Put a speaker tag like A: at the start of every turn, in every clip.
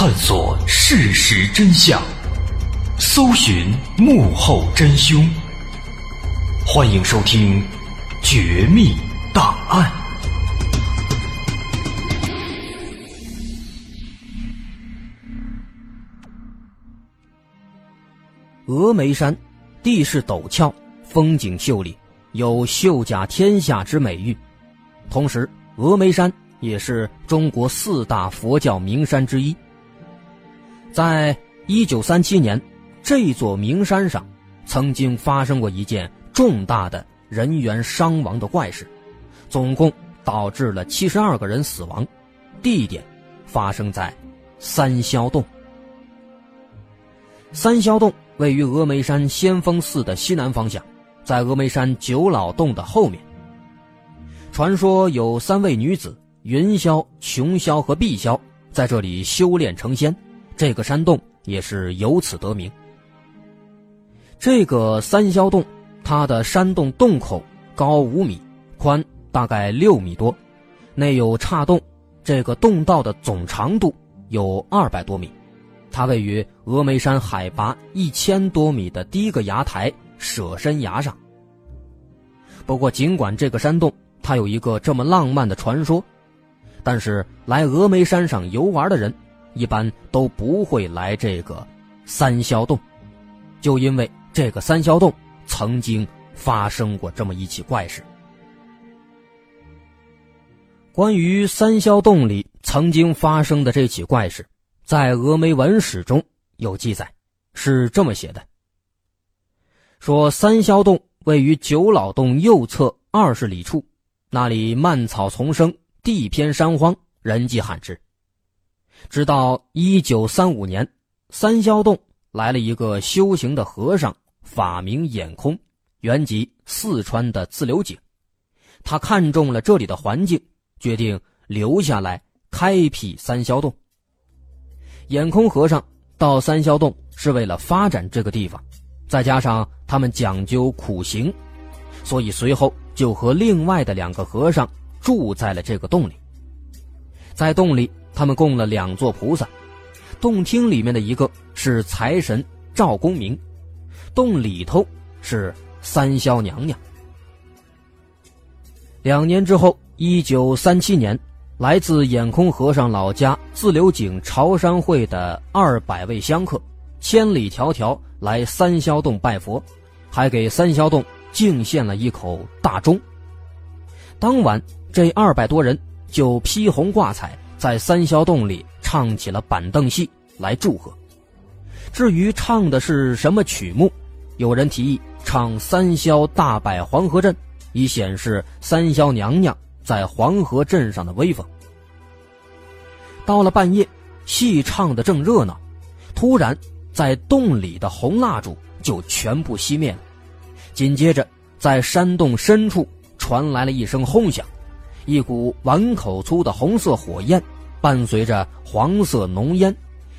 A: 探索事实真相，搜寻幕后真凶。欢迎收听《绝密档案》。
B: 峨眉山地势陡峭，风景秀丽，有“秀甲天下”之美誉。同时，峨眉山也是中国四大佛教名山之一。在一九三七年，这座名山上曾经发生过一件重大的人员伤亡的怪事，总共导致了七十二个人死亡。地点发生在三霄洞。三霄洞位于峨眉山先锋寺的西南方向，在峨眉山九老洞的后面。传说有三位女子云霄、琼霄和碧霄在这里修炼成仙。这个山洞也是由此得名。这个三霄洞，它的山洞洞口高五米，宽大概六米多，内有岔洞。这个洞道的总长度有二百多米，它位于峨眉山海拔一千多米的第一个崖台舍身崖上。不过，尽管这个山洞它有一个这么浪漫的传说，但是来峨眉山上游玩的人。一般都不会来这个三霄洞，就因为这个三霄洞曾经发生过这么一起怪事。关于三霄洞里曾经发生的这起怪事，在峨眉文史中有记载，是这么写的：说三霄洞位于九老洞右侧二十里处，那里蔓草丛生，地偏山荒，人迹罕至。直到一九三五年，三霄洞来了一个修行的和尚，法名眼空，原籍四川的自流井。他看中了这里的环境，决定留下来开辟三霄洞。眼空和尚到三霄洞是为了发展这个地方，再加上他们讲究苦行，所以随后就和另外的两个和尚住在了这个洞里。在洞里，他们供了两座菩萨，洞厅里面的一个是财神赵公明，洞里头是三霄娘娘。两年之后，一九三七年，来自眼空和尚老家自流井朝山会的二百位香客，千里迢迢来三霄洞拜佛，还给三霄洞敬献了一口大钟。当晚，这二百多人就披红挂彩，在三霄洞里唱起了板凳戏来祝贺。至于唱的是什么曲目，有人提议唱《三霄大摆黄河阵》。以显示三霄娘娘在黄河镇上的威风。到了半夜，戏唱的正热闹，突然在洞里的红蜡烛就全部熄灭了。紧接着，在山洞深处传来了一声轰响，一股碗口粗的红色火焰，伴随着黄色浓烟，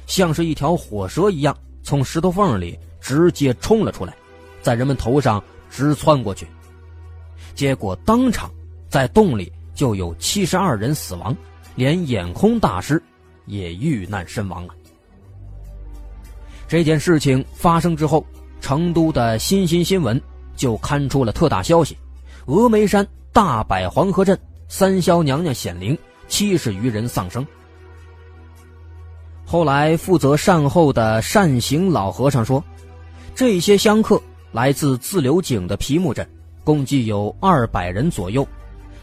B: 像是一条火蛇一样从石头缝里直接冲了出来，在人们头上直窜过去。结果当场，在洞里就有七十二人死亡，连眼空大师也遇难身亡了。这件事情发生之后，成都的新新新闻就刊出了特大消息：峨眉山大摆黄河阵，三霄娘娘显灵，七十余人丧生。后来负责善后的善行老和尚说，这些香客来自自流井的皮木镇。共计有二百人左右，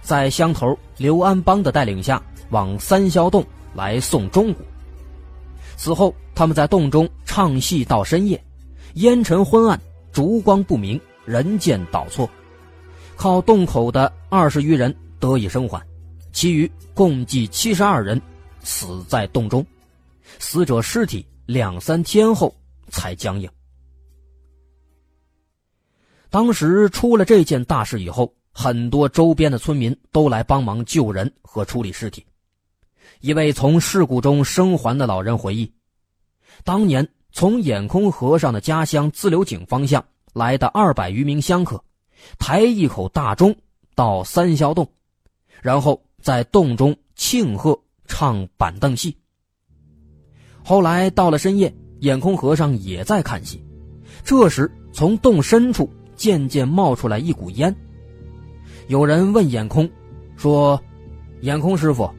B: 在乡头刘安邦的带领下，往三霄洞来送钟鼓。此后，他们在洞中唱戏到深夜，烟尘昏暗，烛光不明，人间倒错。靠洞口的二十余人得以生还，其余共计七十二人死在洞中，死者尸体两三天后才僵硬。当时出了这件大事以后，很多周边的村民都来帮忙救人和处理尸体。一位从事故中生还的老人回忆，当年从眼空和尚的家乡自流井方向来的二百余名香客，抬一口大钟到三霄洞，然后在洞中庆贺唱板凳戏。后来到了深夜，眼空和尚也在看戏，这时从洞深处。渐渐冒出来一股烟。有人问眼空，说：“眼空师傅，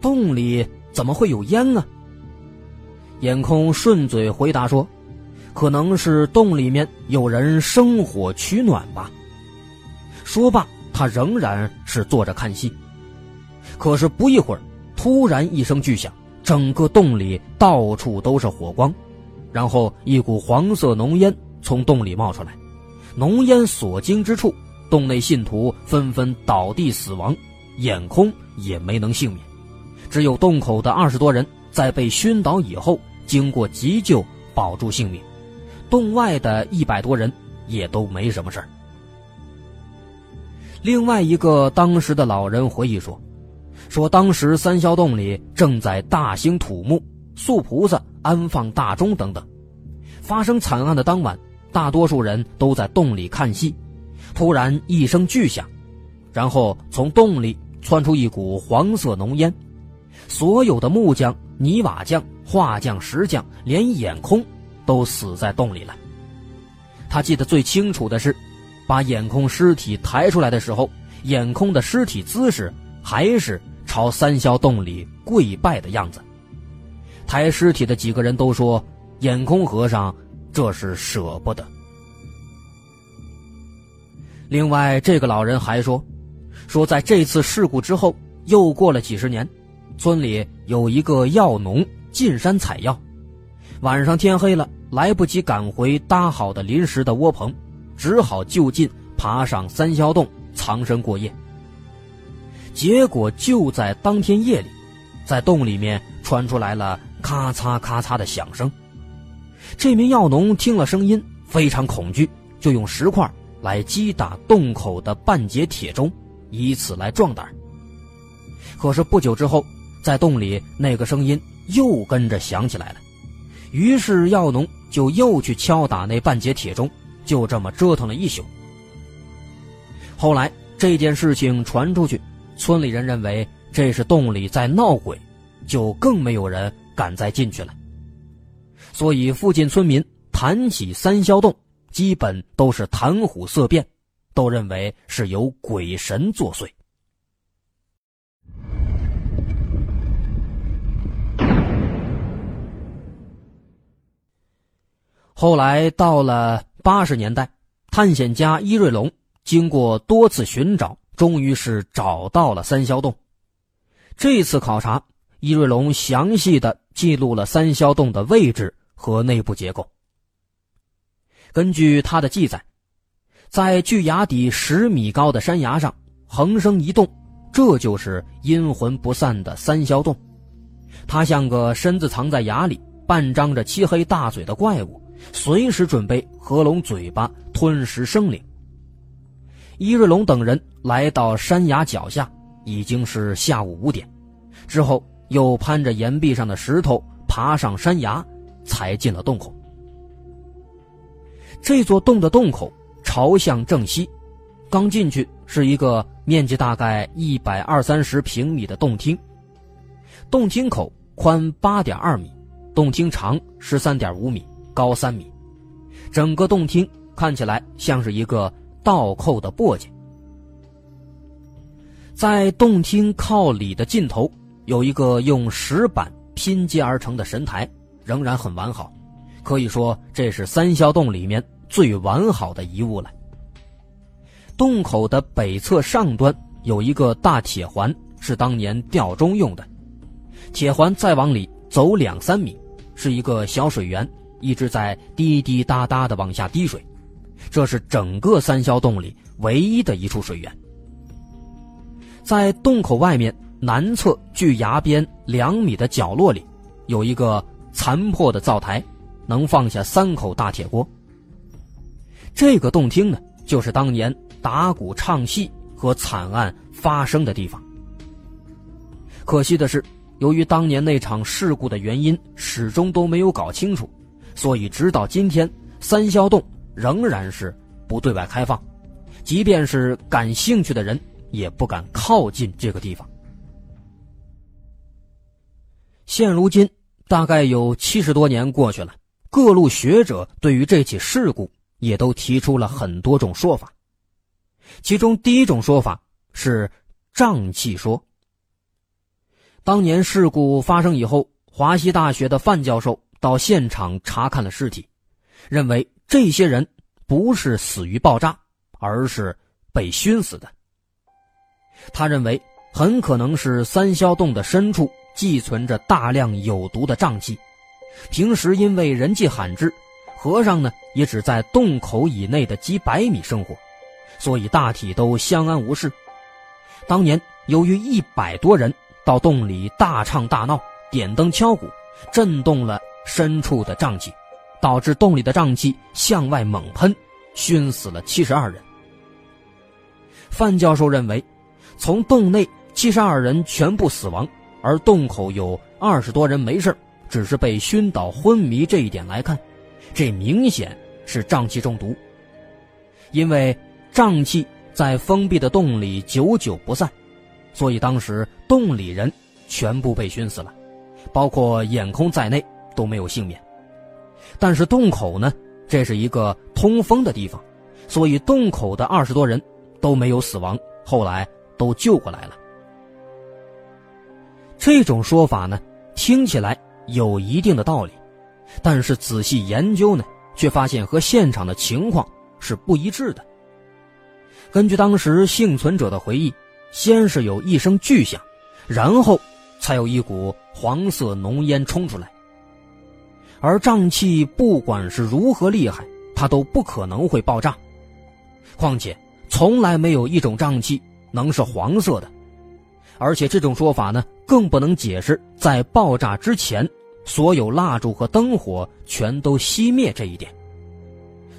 B: 洞里怎么会有烟呢？”眼空顺嘴回答说：“可能是洞里面有人生火取暖吧。”说罢，他仍然是坐着看戏。可是不一会儿，突然一声巨响，整个洞里到处都是火光，然后一股黄色浓烟从洞里冒出来。浓烟所经之处，洞内信徒纷纷倒地死亡，眼空也没能幸免。只有洞口的二十多人在被熏倒以后，经过急救保住性命。洞外的一百多人也都没什么事儿。另外一个当时的老人回忆说：“说当时三霄洞里正在大兴土木、塑菩萨、安放大钟等等。发生惨案的当晚。”大多数人都在洞里看戏，突然一声巨响，然后从洞里窜出一股黄色浓烟，所有的木匠、泥瓦匠、画匠、石匠，连眼空都死在洞里了。他记得最清楚的是，把眼空尸体抬出来的时候，眼空的尸体姿势还是朝三霄洞里跪拜的样子。抬尸体的几个人都说，眼空和尚。这是舍不得。另外，这个老人还说，说在这次事故之后，又过了几十年，村里有一个药农进山采药，晚上天黑了，来不及赶回搭好的临时的窝棚，只好就近爬上三霄洞藏身过夜。结果就在当天夜里，在洞里面传出来了咔嚓咔嚓的响声。这名药农听了声音，非常恐惧，就用石块来击打洞口的半截铁钟，以此来壮胆。可是不久之后，在洞里那个声音又跟着响起来了，于是药农就又去敲打那半截铁钟，就这么折腾了一宿。后来这件事情传出去，村里人认为这是洞里在闹鬼，就更没有人敢再进去了。所以附近村民谈起三霄洞，基本都是谈虎色变，都认为是有鬼神作祟。后来到了八十年代，探险家伊瑞龙经过多次寻找，终于是找到了三霄洞。这次考察，伊瑞龙详细的记录了三霄洞的位置和内部结构。根据他的记载，在距崖底十米高的山崖上横生一洞，这就是阴魂不散的三霄洞。它像个身子藏在崖里、半张着漆黑大嘴的怪物。随时准备合拢嘴巴吞食生灵。伊瑞龙等人来到山崖脚下，已经是下午五点，之后又攀着岩壁上的石头爬上山崖，才进了洞口。这座洞的洞口朝向正西，刚进去是一个面积大概一百二三十平米的洞厅，洞厅口宽八点二米，洞厅长十三点五米。高三米，整个洞厅看起来像是一个倒扣的簸箕。在洞厅靠里的尽头，有一个用石板拼接而成的神台，仍然很完好，可以说这是三霄洞里面最完好的遗物了。洞口的北侧上端有一个大铁环，是当年吊钟用的。铁环再往里走两三米，是一个小水源。一直在滴滴答答的往下滴水，这是整个三霄洞里唯一的一处水源。在洞口外面南侧距崖边两米的角落里，有一个残破的灶台，能放下三口大铁锅。这个洞厅呢，就是当年打鼓唱戏和惨案发生的地方。可惜的是，由于当年那场事故的原因始终都没有搞清楚。所以，直到今天，三霄洞仍然是不对外开放，即便是感兴趣的人也不敢靠近这个地方。现如今，大概有七十多年过去了，各路学者对于这起事故也都提出了很多种说法。其中，第一种说法是瘴气说。当年事故发生以后，华西大学的范教授。到现场查看了尸体，认为这些人不是死于爆炸，而是被熏死的。他认为很可能是三霄洞的深处寄存着大量有毒的瘴气，平时因为人迹罕至，和尚呢也只在洞口以内的几百米生活，所以大体都相安无事。当年由于一百多人到洞里大唱大闹，点灯敲鼓，震动了。深处的瘴气，导致洞里的瘴气向外猛喷，熏死了七十二人。范教授认为，从洞内七十二人全部死亡，而洞口有二十多人没事只是被熏倒昏迷这一点来看，这明显是瘴气中毒。因为瘴气在封闭的洞里久久不散，所以当时洞里人全部被熏死了，包括眼空在内。都没有幸免，但是洞口呢，这是一个通风的地方，所以洞口的二十多人都没有死亡，后来都救过来了。这种说法呢，听起来有一定的道理，但是仔细研究呢，却发现和现场的情况是不一致的。根据当时幸存者的回忆，先是有一声巨响，然后才有一股黄色浓烟冲出来。而瘴气不管是如何厉害，它都不可能会爆炸。况且从来没有一种瘴气能是黄色的，而且这种说法呢，更不能解释在爆炸之前所有蜡烛和灯火全都熄灭这一点。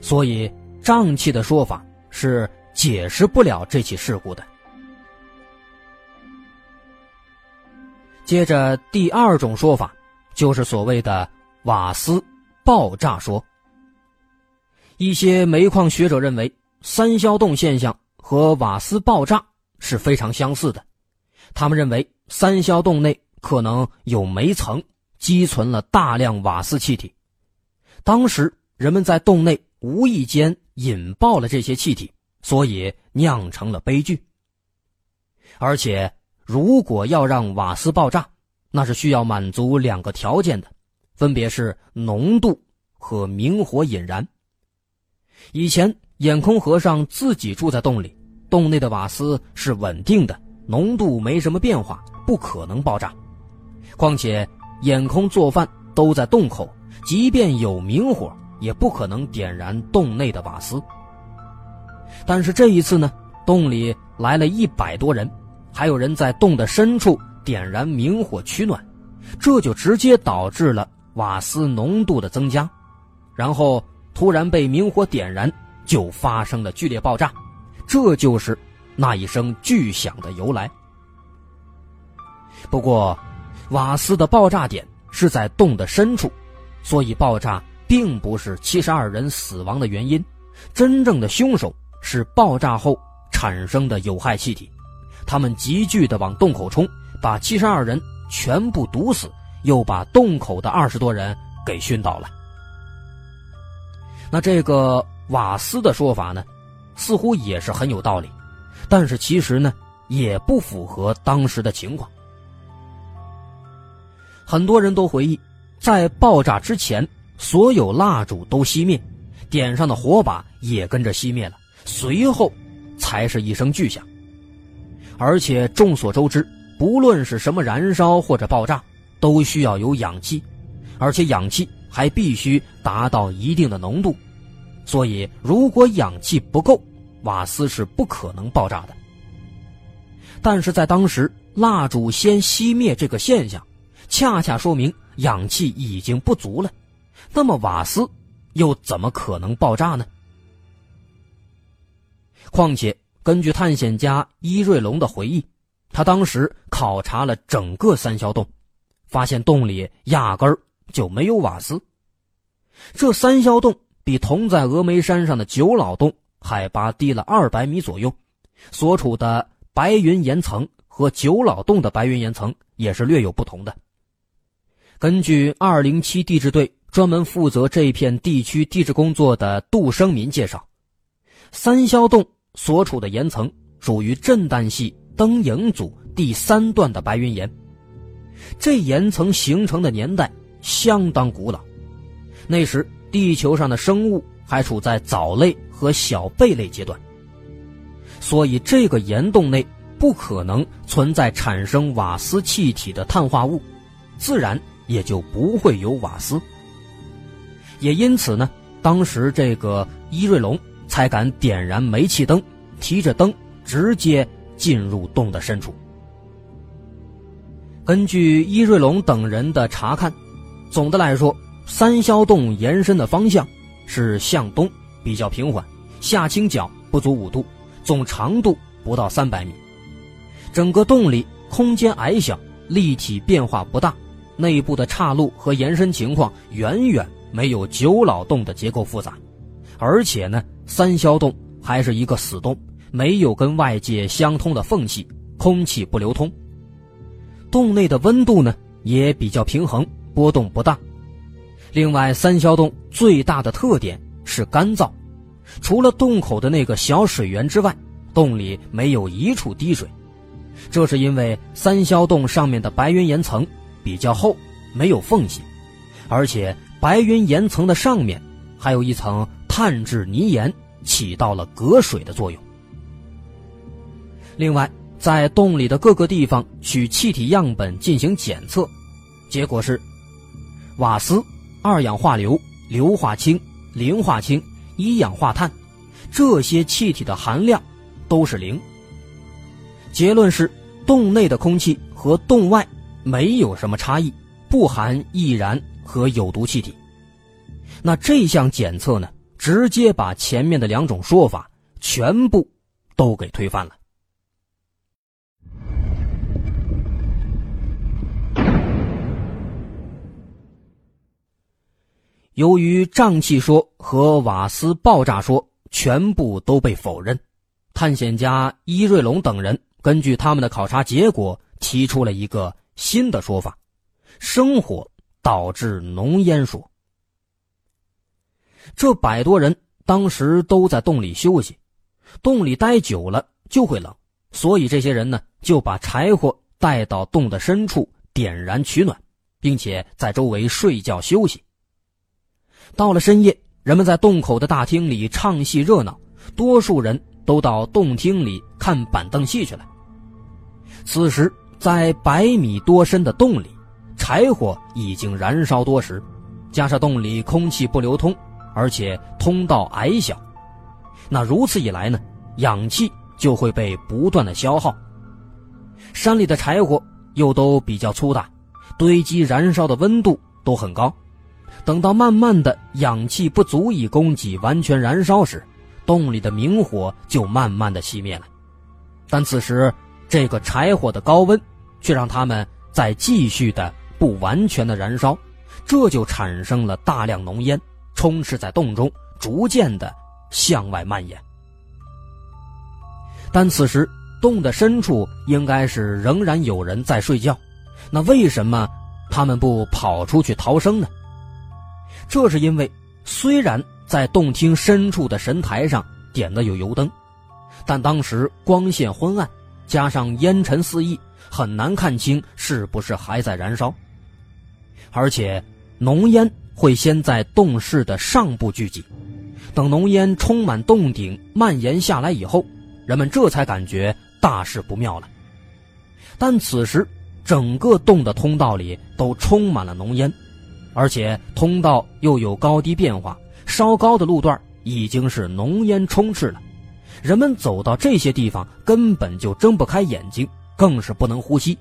B: 所以瘴气的说法是解释不了这起事故的。接着第二种说法，就是所谓的。瓦斯爆炸说，一些煤矿学者认为，三消洞现象和瓦斯爆炸是非常相似的。他们认为，三消洞内可能有煤层积存了大量瓦斯气体，当时人们在洞内无意间引爆了这些气体，所以酿成了悲剧。而且，如果要让瓦斯爆炸，那是需要满足两个条件的，分别是浓度和明火引燃。以前眼空和尚自己住在洞里，洞内的瓦斯是稳定的，浓度没什么变化，不可能爆炸。况且眼空做饭都在洞口，即便有明火，也不可能点燃洞内的瓦斯。但是这一次呢，洞里来了一百多人，还有人在洞的深处点燃明火取暖，这就直接导致了瓦斯浓度的增加，然后。突然被明火点燃，就发生了剧烈爆炸，这就是那一声巨响的由来。不过，瓦斯的爆炸点是在洞的深处，所以爆炸并不是七十二人死亡的原因。真正的凶手是爆炸后产生的有害气体，他们急剧的往洞口冲，把七十二人全部毒死，又把洞口的二十多人给熏倒了。那这个瓦斯的说法呢，似乎也是很有道理，但是其实呢，也不符合当时的情况。很多人都回忆，在爆炸之前，所有蜡烛都熄灭，点上的火把也跟着熄灭了，随后才是一声巨响。而且众所周知，不论是什么燃烧或者爆炸，都需要有氧气，而且氧气。还必须达到一定的浓度，所以如果氧气不够，瓦斯是不可能爆炸的。但是在当时，蜡烛先熄灭这个现象，恰恰说明氧气已经不足了。那么瓦斯又怎么可能爆炸呢？况且，根据探险家伊瑞龙的回忆，他当时考察了整个三霄洞，发现洞里压根儿。就没有瓦斯。这三霄洞比同在峨眉山上的九老洞海拔低了二百米左右，所处的白云岩层和九老洞的白云岩层也是略有不同的。根据二零七地质队专门负责这片地区地质工作的杜生民介绍，三霄洞所处的岩层属于震旦系灯影组第三段的白云岩，这岩层形成的年代。相当古老，那时地球上的生物还处在藻类和小贝类阶段，所以这个岩洞内不可能存在产生瓦斯气体的碳化物，自然也就不会有瓦斯。也因此呢，当时这个伊瑞龙才敢点燃煤气灯，提着灯直接进入洞的深处。根据伊瑞龙等人的查看。总的来说，三霄洞延伸的方向是向东，比较平缓，下倾角不足五度，总长度不到三百米。整个洞里空间矮小，立体变化不大，内部的岔路和延伸情况远远没有九老洞的结构复杂。而且呢，三霄洞还是一个死洞，没有跟外界相通的缝隙，空气不流通。洞内的温度呢也比较平衡。波动不大。另外，三霄洞最大的特点是干燥，除了洞口的那个小水源之外，洞里没有一处滴水。这是因为三霄洞上面的白云岩层比较厚，没有缝隙，而且白云岩层的上面还有一层碳质泥岩，起到了隔水的作用。另外，在洞里的各个地方取气体样本进行检测，结果是。瓦斯、二氧化硫、硫化氢、磷化氢、一氧化碳，这些气体的含量都是零。结论是，洞内的空气和洞外没有什么差异，不含易燃和有毒气体。那这项检测呢，直接把前面的两种说法全部都给推翻了。由于瘴气说和瓦斯爆炸说全部都被否认，探险家伊瑞龙等人根据他们的考察结果提出了一个新的说法：生火导致浓烟说。这百多人当时都在洞里休息，洞里待久了就会冷，所以这些人呢就把柴火带到洞的深处点燃取暖，并且在周围睡觉休息。到了深夜，人们在洞口的大厅里唱戏热闹，多数人都到洞厅里看板凳戏去了。此时，在百米多深的洞里，柴火已经燃烧多时，加上洞里空气不流通，而且通道矮小，那如此一来呢，氧气就会被不断的消耗。山里的柴火又都比较粗大，堆积燃烧的温度都很高。等到慢慢的氧气不足以供给完全燃烧时，洞里的明火就慢慢的熄灭了。但此时，这个柴火的高温却让他们在继续的不完全的燃烧，这就产生了大量浓烟，充斥在洞中，逐渐的向外蔓延。但此时洞的深处应该是仍然有人在睡觉，那为什么他们不跑出去逃生呢？这是因为，虽然在洞厅深处的神台上点的有油灯，但当时光线昏暗，加上烟尘四溢，很难看清是不是还在燃烧。而且，浓烟会先在洞室的上部聚集，等浓烟充满洞顶，蔓延下来以后，人们这才感觉大事不妙了。但此时，整个洞的通道里都充满了浓烟。而且通道又有高低变化，稍高的路段已经是浓烟充斥了，人们走到这些地方根本就睁不开眼睛，更是不能呼吸。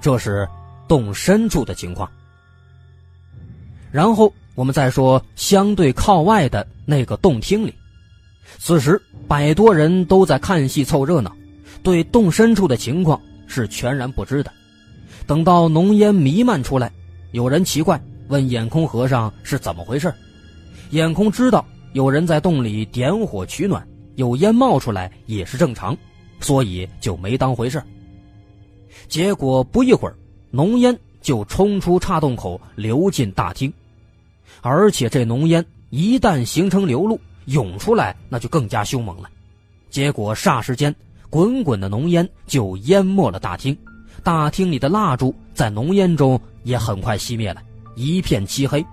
B: 这是洞深处的情况。然后我们再说相对靠外的那个洞厅里，此时百多人都在看戏凑热闹，对洞深处的情况是全然不知的。等到浓烟弥漫出来，有人奇怪。问眼空和尚是怎么回事？眼空知道有人在洞里点火取暖，有烟冒出来也是正常，所以就没当回事。结果不一会儿，浓烟就冲出岔洞口，流进大厅，而且这浓烟一旦形成流露，涌出来那就更加凶猛了。结果霎时间，滚滚的浓烟就淹没了大厅，大厅里的蜡烛在浓烟中也很快熄灭了。一片漆黑。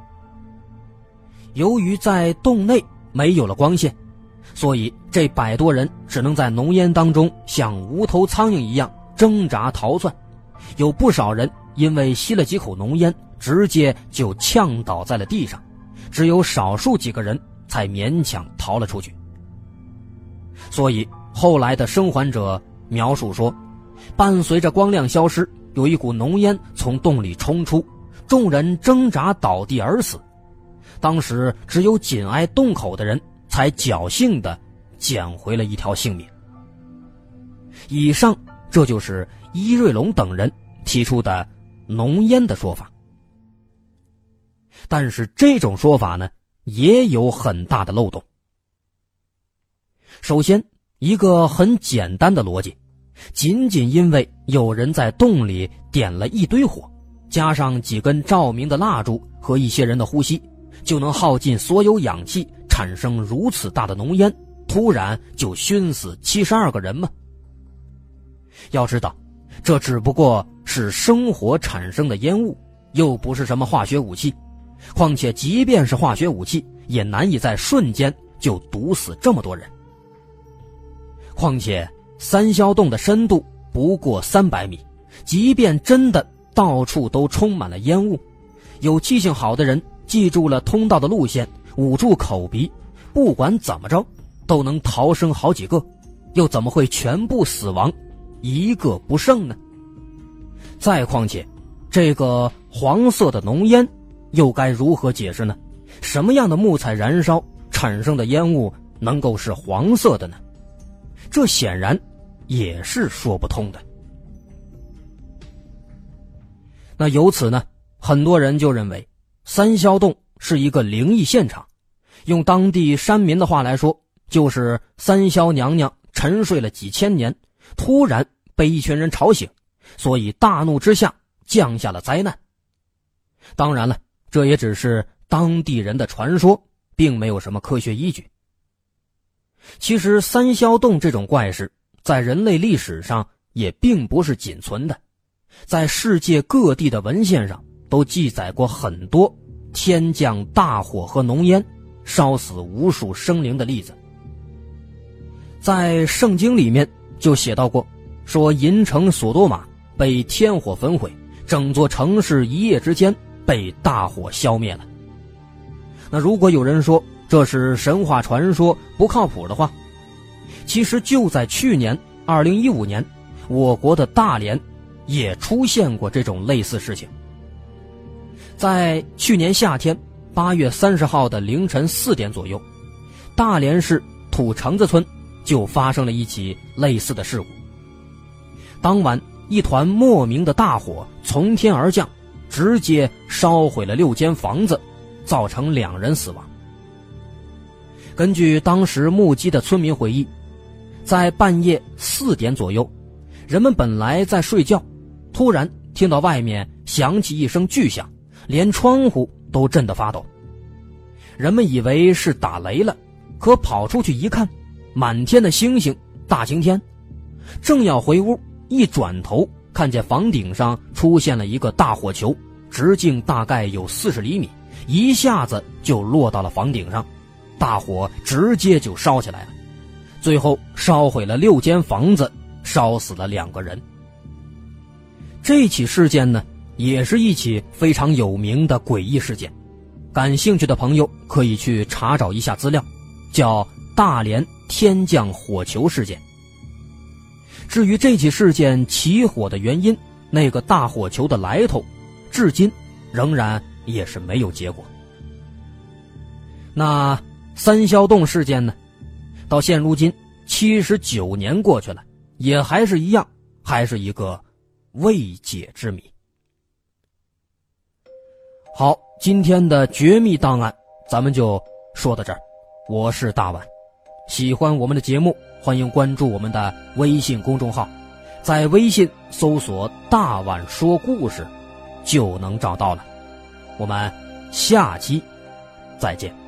B: 由于在洞内没有了光线，所以这百多人只能在浓烟当中像无头苍蝇一样挣扎逃窜。有不少人因为吸了几口浓烟，直接就呛倒在了地上。只有少数几个人才勉强逃了出去。所以后来的生还者描述说，伴随着光亮消失，有一股浓烟从洞里冲出。众人挣扎倒地而死，当时只有紧挨洞口的人才侥幸的捡回了一条性命。以上这就是伊瑞龙等人提出的浓烟的说法，但是这种说法呢也有很大的漏洞。首先，一个很简单的逻辑，仅仅因为有人在洞里点了一堆火。加上几根照明的蜡烛和一些人的呼吸，就能耗尽所有氧气，产生如此大的浓烟，突然就熏死七十二个人吗？要知道，这只不过是生火产生的烟雾，又不是什么化学武器。况且，即便是化学武器，也难以在瞬间就毒死这么多人。况且，三霄洞的深度不过三百米，即便真的。到处都充满了烟雾，有记性好的人记住了通道的路线，捂住口鼻，不管怎么着都能逃生好几个，又怎么会全部死亡，一个不剩呢？再况且，这个黄色的浓烟又该如何解释呢？什么样的木材燃烧产生的烟雾能够是黄色的呢？这显然也是说不通的。那由此呢，很多人就认为，三霄洞是一个灵异现场，用当地山民的话来说，就是三霄娘娘沉睡了几千年，突然被一群人吵醒，所以大怒之下降下了灾难。当然了，这也只是当地人的传说，并没有什么科学依据。其实，三霄洞这种怪事在人类历史上也并不是仅存的，在世界各地的文献上都记载过很多天降大火和浓烟，烧死无数生灵的例子。在圣经里面就写到过，说银城索多玛被天火焚毁，整座城市一夜之间被大火消灭了。那如果有人说，这是神话传说，不靠谱的话。其实就在去年，二零一五年，我国的大连也出现过这种类似事情。在去年夏天八月三十号的凌晨四点左右，大连市土城子村就发生了一起类似的事故。当晚，一团莫名的大火从天而降，直接烧毁了六间房子，造成两人死亡。根据当时目击的村民回忆，在半夜四点左右，人们本来在睡觉，突然听到外面响起一声巨响，连窗户都震得发抖。人们以为是打雷了，可跑出去一看，满天的星星，大晴天。正要回屋，一转头看见房顶上出现了一个大火球，直径大概有四十厘米，一下子就落到了房顶上。大火直接就烧起来了，最后烧毁了六间房子，烧死了两个人。这起事件呢，也是一起非常有名的诡异事件，感兴趣的朋友可以去查找一下资料，叫大连天降火球事件。至于这起事件起火的原因，那个大火球的来头，至今仍然也是没有结果。那。三霄洞事件呢，到现如今七十九年过去了，也还是一样，还是一个未解之谜。好，今天的绝密档案咱们就说到这儿。我是大碗，喜欢我们的节目，欢迎关注我们的微信公众号，在微信搜索“大碗说故事”，就能找到了。我们下期再见。